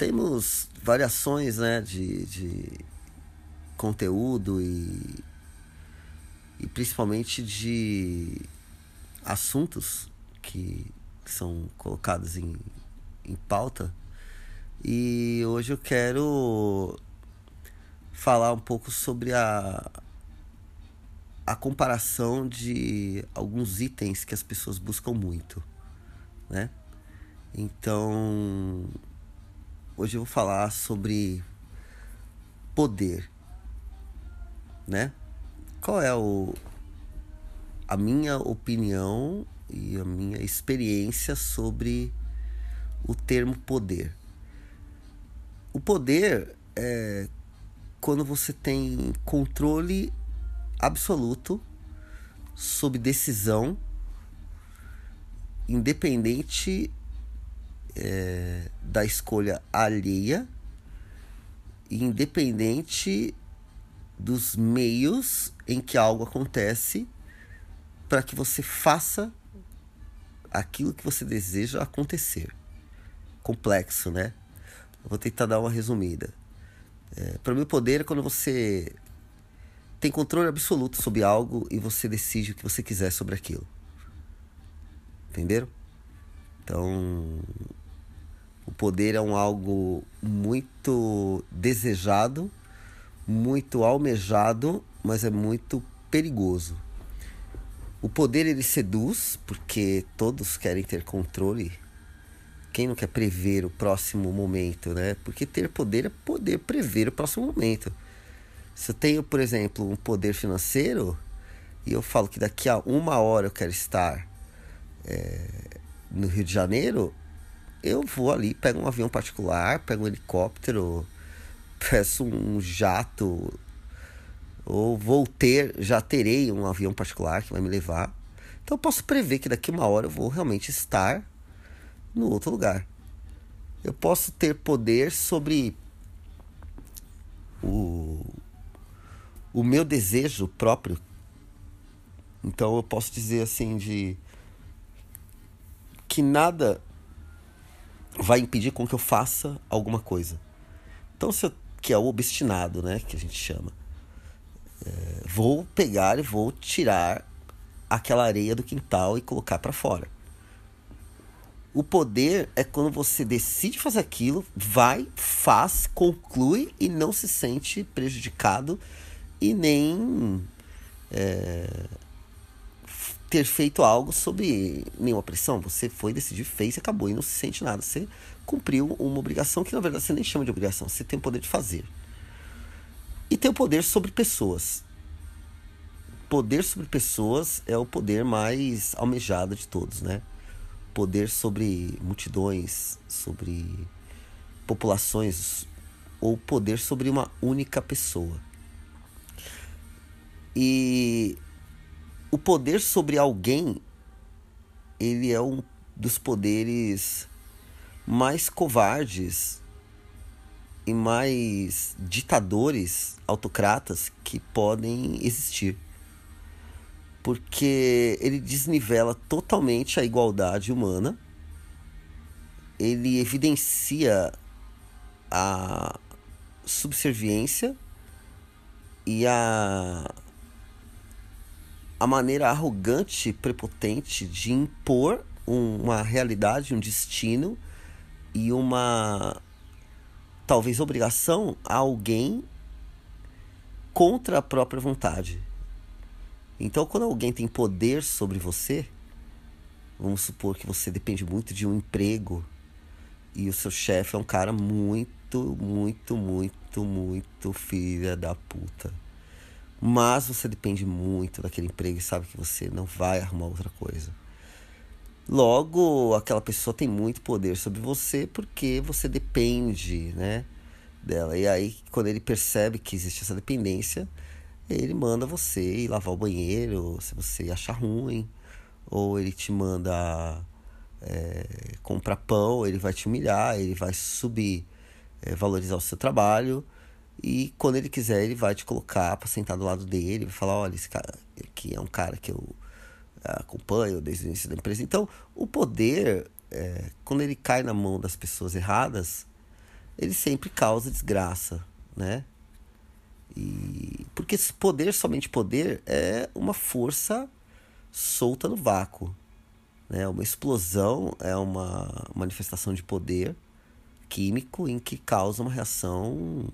temos variações né, de, de conteúdo e, e principalmente de assuntos que são colocados em, em pauta. E hoje eu quero falar um pouco sobre a, a comparação de alguns itens que as pessoas buscam muito, né? Então, hoje eu vou falar sobre poder, né? Qual é o a minha opinião e a minha experiência sobre o termo poder? O poder é quando você tem controle absoluto sob decisão, independente é, da escolha alheia, independente dos meios em que algo acontece para que você faça aquilo que você deseja acontecer. Complexo, né? Vou tentar dar uma resumida. É, para mim, o poder é quando você tem controle absoluto sobre algo e você decide o que você quiser sobre aquilo. Entenderam? Então, o poder é um algo muito desejado, muito almejado, mas é muito perigoso. O poder ele seduz, porque todos querem ter controle. Quem não quer prever o próximo momento, né? Porque ter poder é poder prever o próximo momento. Se eu tenho, por exemplo, um poder financeiro e eu falo que daqui a uma hora eu quero estar é, no Rio de Janeiro, eu vou ali, pego um avião particular, pego um helicóptero, peço um jato, ou vou ter, já terei um avião particular que vai me levar. Então eu posso prever que daqui uma hora eu vou realmente estar no outro lugar. Eu posso ter poder sobre o o meu desejo próprio. Então eu posso dizer assim de que nada vai impedir com que eu faça alguma coisa. Então se eu, que é o obstinado, né, que a gente chama. É, vou pegar e vou tirar aquela areia do quintal e colocar para fora. O poder é quando você decide fazer aquilo, vai, faz, conclui e não se sente prejudicado e nem é, ter feito algo sob nenhuma pressão. Você foi, decidiu, fez e acabou e não se sente nada. Você cumpriu uma obrigação que na verdade você nem chama de obrigação, você tem o poder de fazer. E tem o poder sobre pessoas. Poder sobre pessoas é o poder mais almejado de todos, né? Poder sobre multidões, sobre populações, ou poder sobre uma única pessoa. E o poder sobre alguém, ele é um dos poderes mais covardes e mais ditadores, autocratas que podem existir. Porque ele desnivela totalmente a igualdade humana, ele evidencia a subserviência e a a maneira arrogante, prepotente de impor um, uma realidade, um destino e uma talvez obrigação a alguém contra a própria vontade. Então, quando alguém tem poder sobre você, vamos supor que você depende muito de um emprego e o seu chefe é um cara muito, muito, muito, muito filha da puta. Mas você depende muito daquele emprego e sabe que você não vai arrumar outra coisa. Logo, aquela pessoa tem muito poder sobre você porque você depende, né, dela. E aí, quando ele percebe que existe essa dependência, ele manda você ir lavar o banheiro, se você achar ruim, ou ele te manda é, comprar pão, ele vai te humilhar, ele vai subir, é, valorizar o seu trabalho e quando ele quiser, ele vai te colocar para sentar do lado dele, vai falar, olha, esse cara aqui é um cara que eu acompanho desde o início da empresa. Então, o poder, é, quando ele cai na mão das pessoas erradas, ele sempre causa desgraça, né? E porque poder somente poder é uma força solta no vácuo, né? Uma explosão é uma manifestação de poder químico em que causa uma reação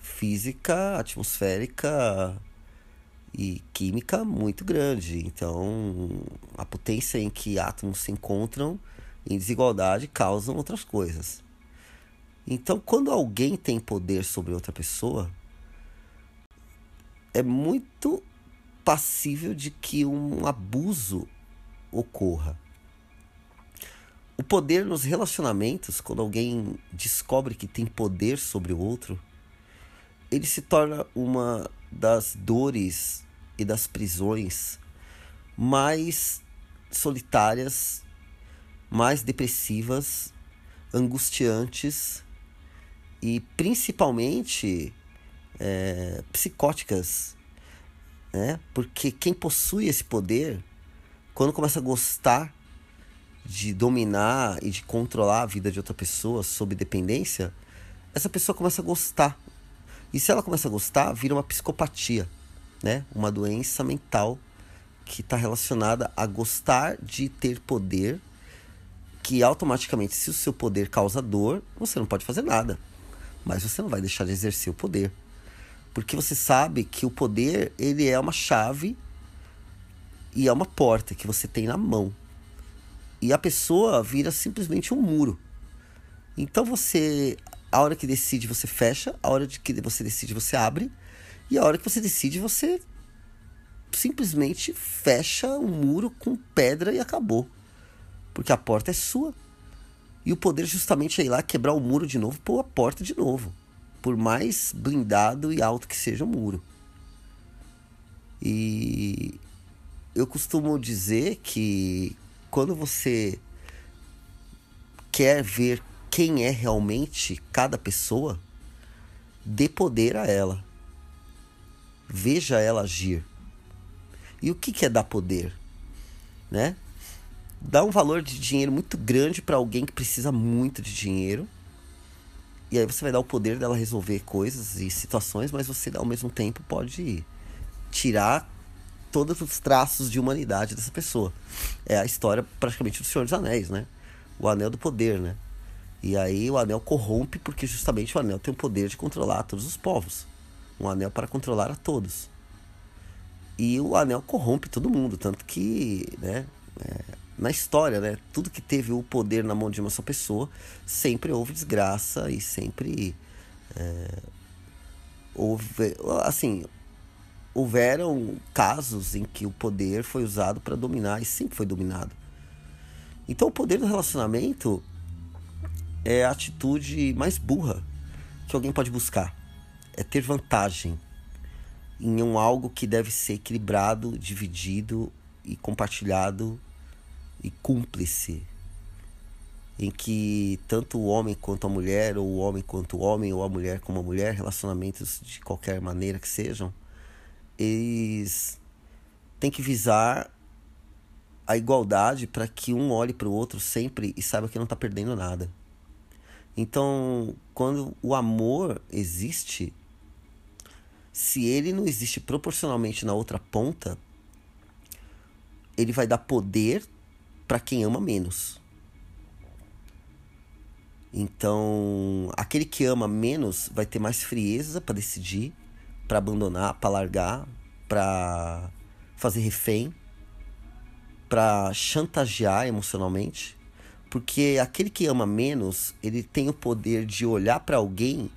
física, atmosférica e química muito grande. Então, a potência em que átomos se encontram em desigualdade causam outras coisas. Então, quando alguém tem poder sobre outra pessoa, é muito passível de que um abuso ocorra. O poder nos relacionamentos, quando alguém descobre que tem poder sobre o outro, ele se torna uma das dores e das prisões mais solitárias, mais depressivas, angustiantes e principalmente é, psicóticas, né? Porque quem possui esse poder, quando começa a gostar de dominar e de controlar a vida de outra pessoa sob dependência, essa pessoa começa a gostar. E se ela começa a gostar, vira uma psicopatia, né? Uma doença mental que está relacionada a gostar de ter poder, que automaticamente, se o seu poder causa dor, você não pode fazer nada. Mas você não vai deixar de exercer o poder. Porque você sabe que o poder, ele é uma chave e é uma porta que você tem na mão. E a pessoa vira simplesmente um muro. Então você, a hora que decide, você fecha, a hora de que você decide, você abre, e a hora que você decide, você simplesmente fecha o um muro com pedra e acabou. Porque a porta é sua. E o poder justamente é ir lá quebrar o muro de novo pôr a porta de novo. Por mais blindado e alto que seja o muro. E eu costumo dizer que quando você quer ver quem é realmente cada pessoa, dê poder a ela. Veja ela agir. E o que é dar poder? Né? Dá um valor de dinheiro muito grande para alguém que precisa muito de dinheiro. E aí você vai dar o poder dela resolver coisas e situações, mas você ao mesmo tempo pode tirar todos os traços de humanidade dessa pessoa. É a história praticamente do Senhor dos Anéis, né? O anel do poder, né? E aí o anel corrompe porque justamente o anel tem o poder de controlar todos os povos. Um anel para controlar a todos. E o anel corrompe todo mundo, tanto que, né, é, na história, né, tudo que teve o poder na mão de uma só pessoa, sempre houve desgraça e sempre é, houve, assim, houveram casos em que o poder foi usado para dominar e sempre foi dominado. Então o poder do relacionamento é a atitude mais burra que alguém pode buscar. É ter vantagem em um algo que deve ser equilibrado, dividido e compartilhado e cúmplice. Em que tanto o homem quanto a mulher, ou o homem quanto o homem, ou a mulher como a mulher, relacionamentos de qualquer maneira que sejam, eles têm que visar a igualdade para que um olhe para o outro sempre e saiba que não está perdendo nada. Então, quando o amor existe, se ele não existe proporcionalmente na outra ponta, ele vai dar poder para quem ama menos. Então, aquele que ama menos vai ter mais frieza para decidir para abandonar, para largar, para fazer refém, para chantagear emocionalmente, porque aquele que ama menos, ele tem o poder de olhar para alguém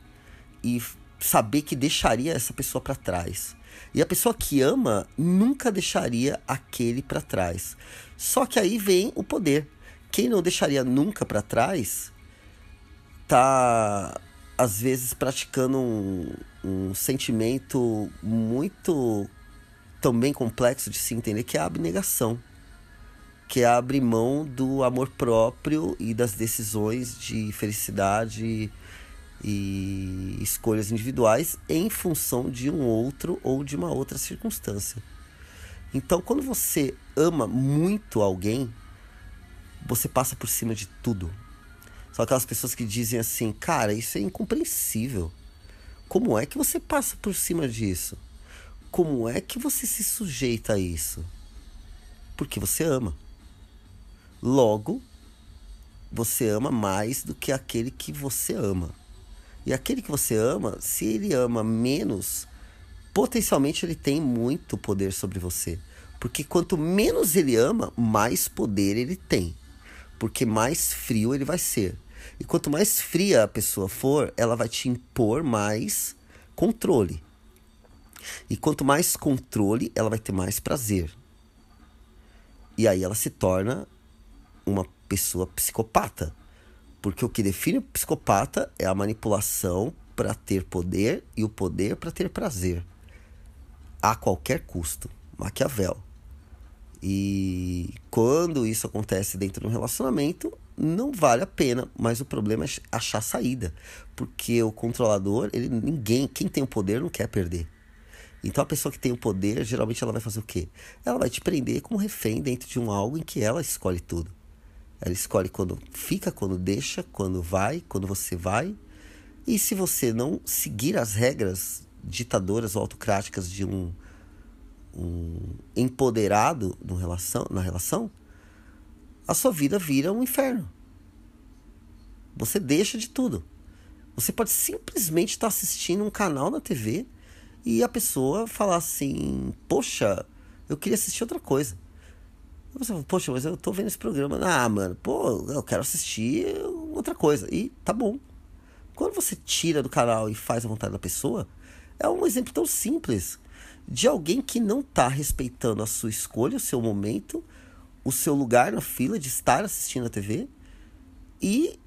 e saber que deixaria essa pessoa para trás. E a pessoa que ama nunca deixaria aquele para trás. Só que aí vem o poder. Quem não deixaria nunca para trás tá às vezes praticando um, um sentimento muito também complexo de se entender, que é a abnegação. Que é abrir mão do amor próprio e das decisões de felicidade e escolhas individuais em função de um outro ou de uma outra circunstância. Então, quando você ama muito alguém, você passa por cima de tudo. São aquelas pessoas que dizem assim, cara, isso é incompreensível. Como é que você passa por cima disso? Como é que você se sujeita a isso? Porque você ama. Logo, você ama mais do que aquele que você ama. E aquele que você ama, se ele ama menos, potencialmente ele tem muito poder sobre você. Porque quanto menos ele ama, mais poder ele tem. Porque mais frio ele vai ser. E quanto mais fria a pessoa for, ela vai te impor mais controle. E quanto mais controle, ela vai ter mais prazer. E aí ela se torna uma pessoa psicopata. Porque o que define o psicopata é a manipulação para ter poder e o poder para ter prazer. A qualquer custo. Maquiavel. E quando isso acontece dentro de um relacionamento, não vale a pena, mas o problema é achar saída, porque o controlador, ele ninguém, quem tem o poder não quer perder. Então a pessoa que tem o poder, geralmente ela vai fazer o quê? Ela vai te prender como refém dentro de um algo em que ela escolhe tudo. Ela escolhe quando fica, quando deixa, quando vai, quando você vai. E se você não seguir as regras ditadoras ou autocráticas de um, um empoderado no relação, na relação, a sua vida vira um inferno. Você deixa de tudo. Você pode simplesmente estar assistindo um canal na TV e a pessoa falar assim: Poxa, eu queria assistir outra coisa. Você fala, poxa, mas eu tô vendo esse programa. Ah, mano, pô, eu quero assistir outra coisa. E tá bom. Quando você tira do canal e faz a vontade da pessoa, é um exemplo tão simples de alguém que não tá respeitando a sua escolha, o seu momento, o seu lugar na fila de estar assistindo a TV e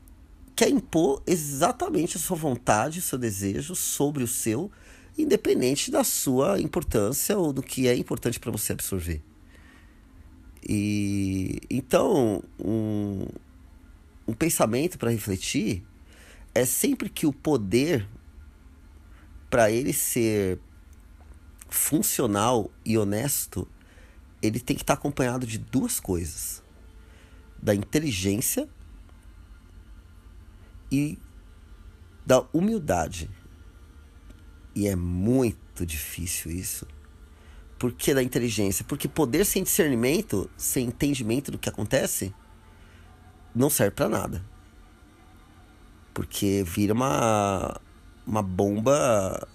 quer impor exatamente a sua vontade, o seu desejo sobre o seu, independente da sua importância ou do que é importante para você absorver. E então, um, um pensamento para refletir é sempre que o poder, para ele ser funcional e honesto, ele tem que estar acompanhado de duas coisas: da inteligência e da humildade. E é muito difícil isso. Por que da inteligência? Porque poder sem discernimento, sem entendimento do que acontece, não serve para nada. Porque vira uma, uma bomba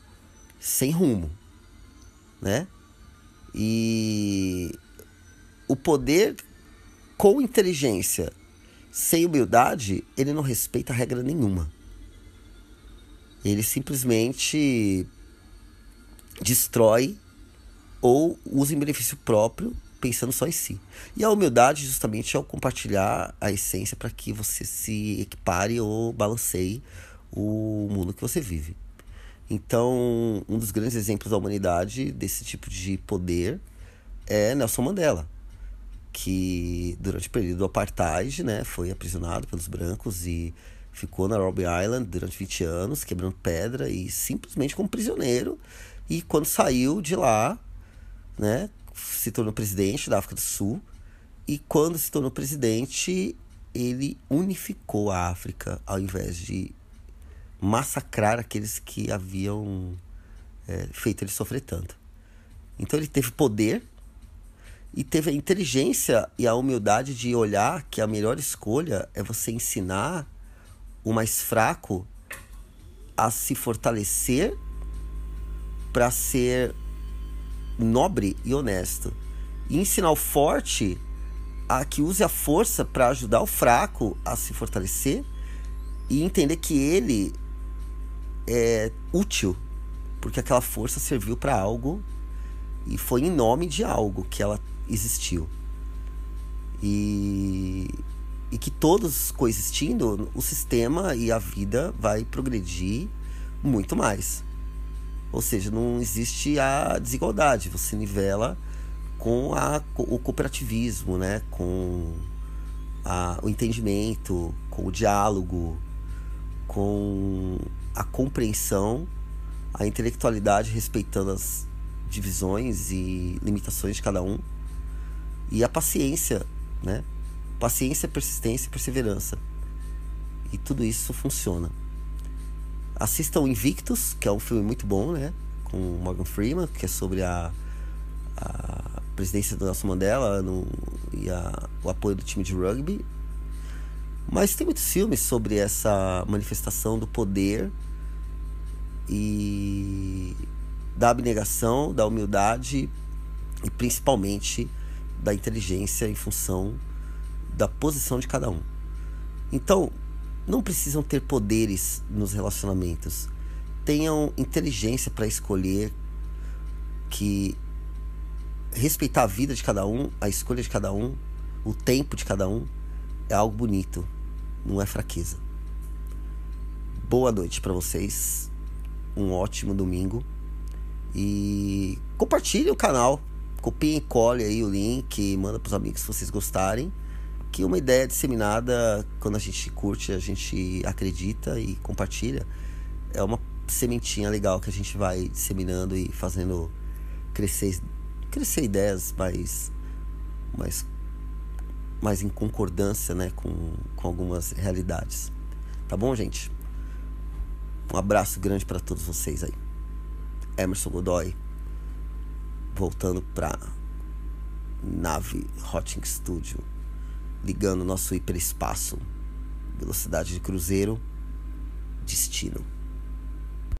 sem rumo, né? E o poder com inteligência, sem humildade, ele não respeita regra nenhuma. Ele simplesmente destrói ou usa em benefício próprio, pensando só em si. E a humildade, justamente, é o compartilhar a essência para que você se equipare ou balanceie o mundo que você vive. Então, um dos grandes exemplos da humanidade desse tipo de poder é Nelson Mandela, que durante o período do apartheid, né, foi aprisionado pelos brancos e ficou na Robben Island durante 20 anos, quebrando pedra e simplesmente como prisioneiro. E quando saiu de lá, né, se tornou presidente da África do Sul. E quando se tornou presidente, ele unificou a África ao invés de massacrar aqueles que haviam é, feito ele sofrer tanto. Então ele teve poder e teve a inteligência e a humildade de olhar que a melhor escolha é você ensinar o mais fraco a se fortalecer para ser nobre e honesto. E ensinar o forte a que use a força para ajudar o fraco a se fortalecer e entender que ele é útil, porque aquela força serviu para algo e foi em nome de algo que ela existiu. E, e que todos coexistindo, o sistema e a vida vai progredir muito mais. Ou seja, não existe a desigualdade, você nivela com a, o cooperativismo, né? com a, o entendimento, com o diálogo, com a compreensão, a intelectualidade respeitando as divisões e limitações de cada um e a paciência, né? Paciência, persistência e perseverança. E tudo isso funciona. Assistam Invictus, que é um filme muito bom, né? Com Morgan Freeman, que é sobre a, a presidência do Nelson Mandela no, e a, o apoio do time de rugby. Mas tem muitos filmes sobre essa manifestação do poder e da abnegação, da humildade e principalmente da inteligência em função da posição de cada um. Então, não precisam ter poderes nos relacionamentos. Tenham inteligência para escolher que respeitar a vida de cada um, a escolha de cada um, o tempo de cada um é algo bonito, não é fraqueza. Boa noite para vocês. Um ótimo domingo. E compartilhe o canal. Copiem e cole aí o link, manda pros amigos se vocês gostarem que uma ideia disseminada, quando a gente curte, a gente acredita e compartilha, é uma sementinha legal que a gente vai disseminando e fazendo crescer, crescer ideias mais, mais, mais em concordância né, com, com algumas realidades. Tá bom, gente? Um abraço grande para todos vocês aí. Emerson Godoy, voltando para nave Hotting Studio ligando nosso hiperespaço, velocidade de cruzeiro, destino.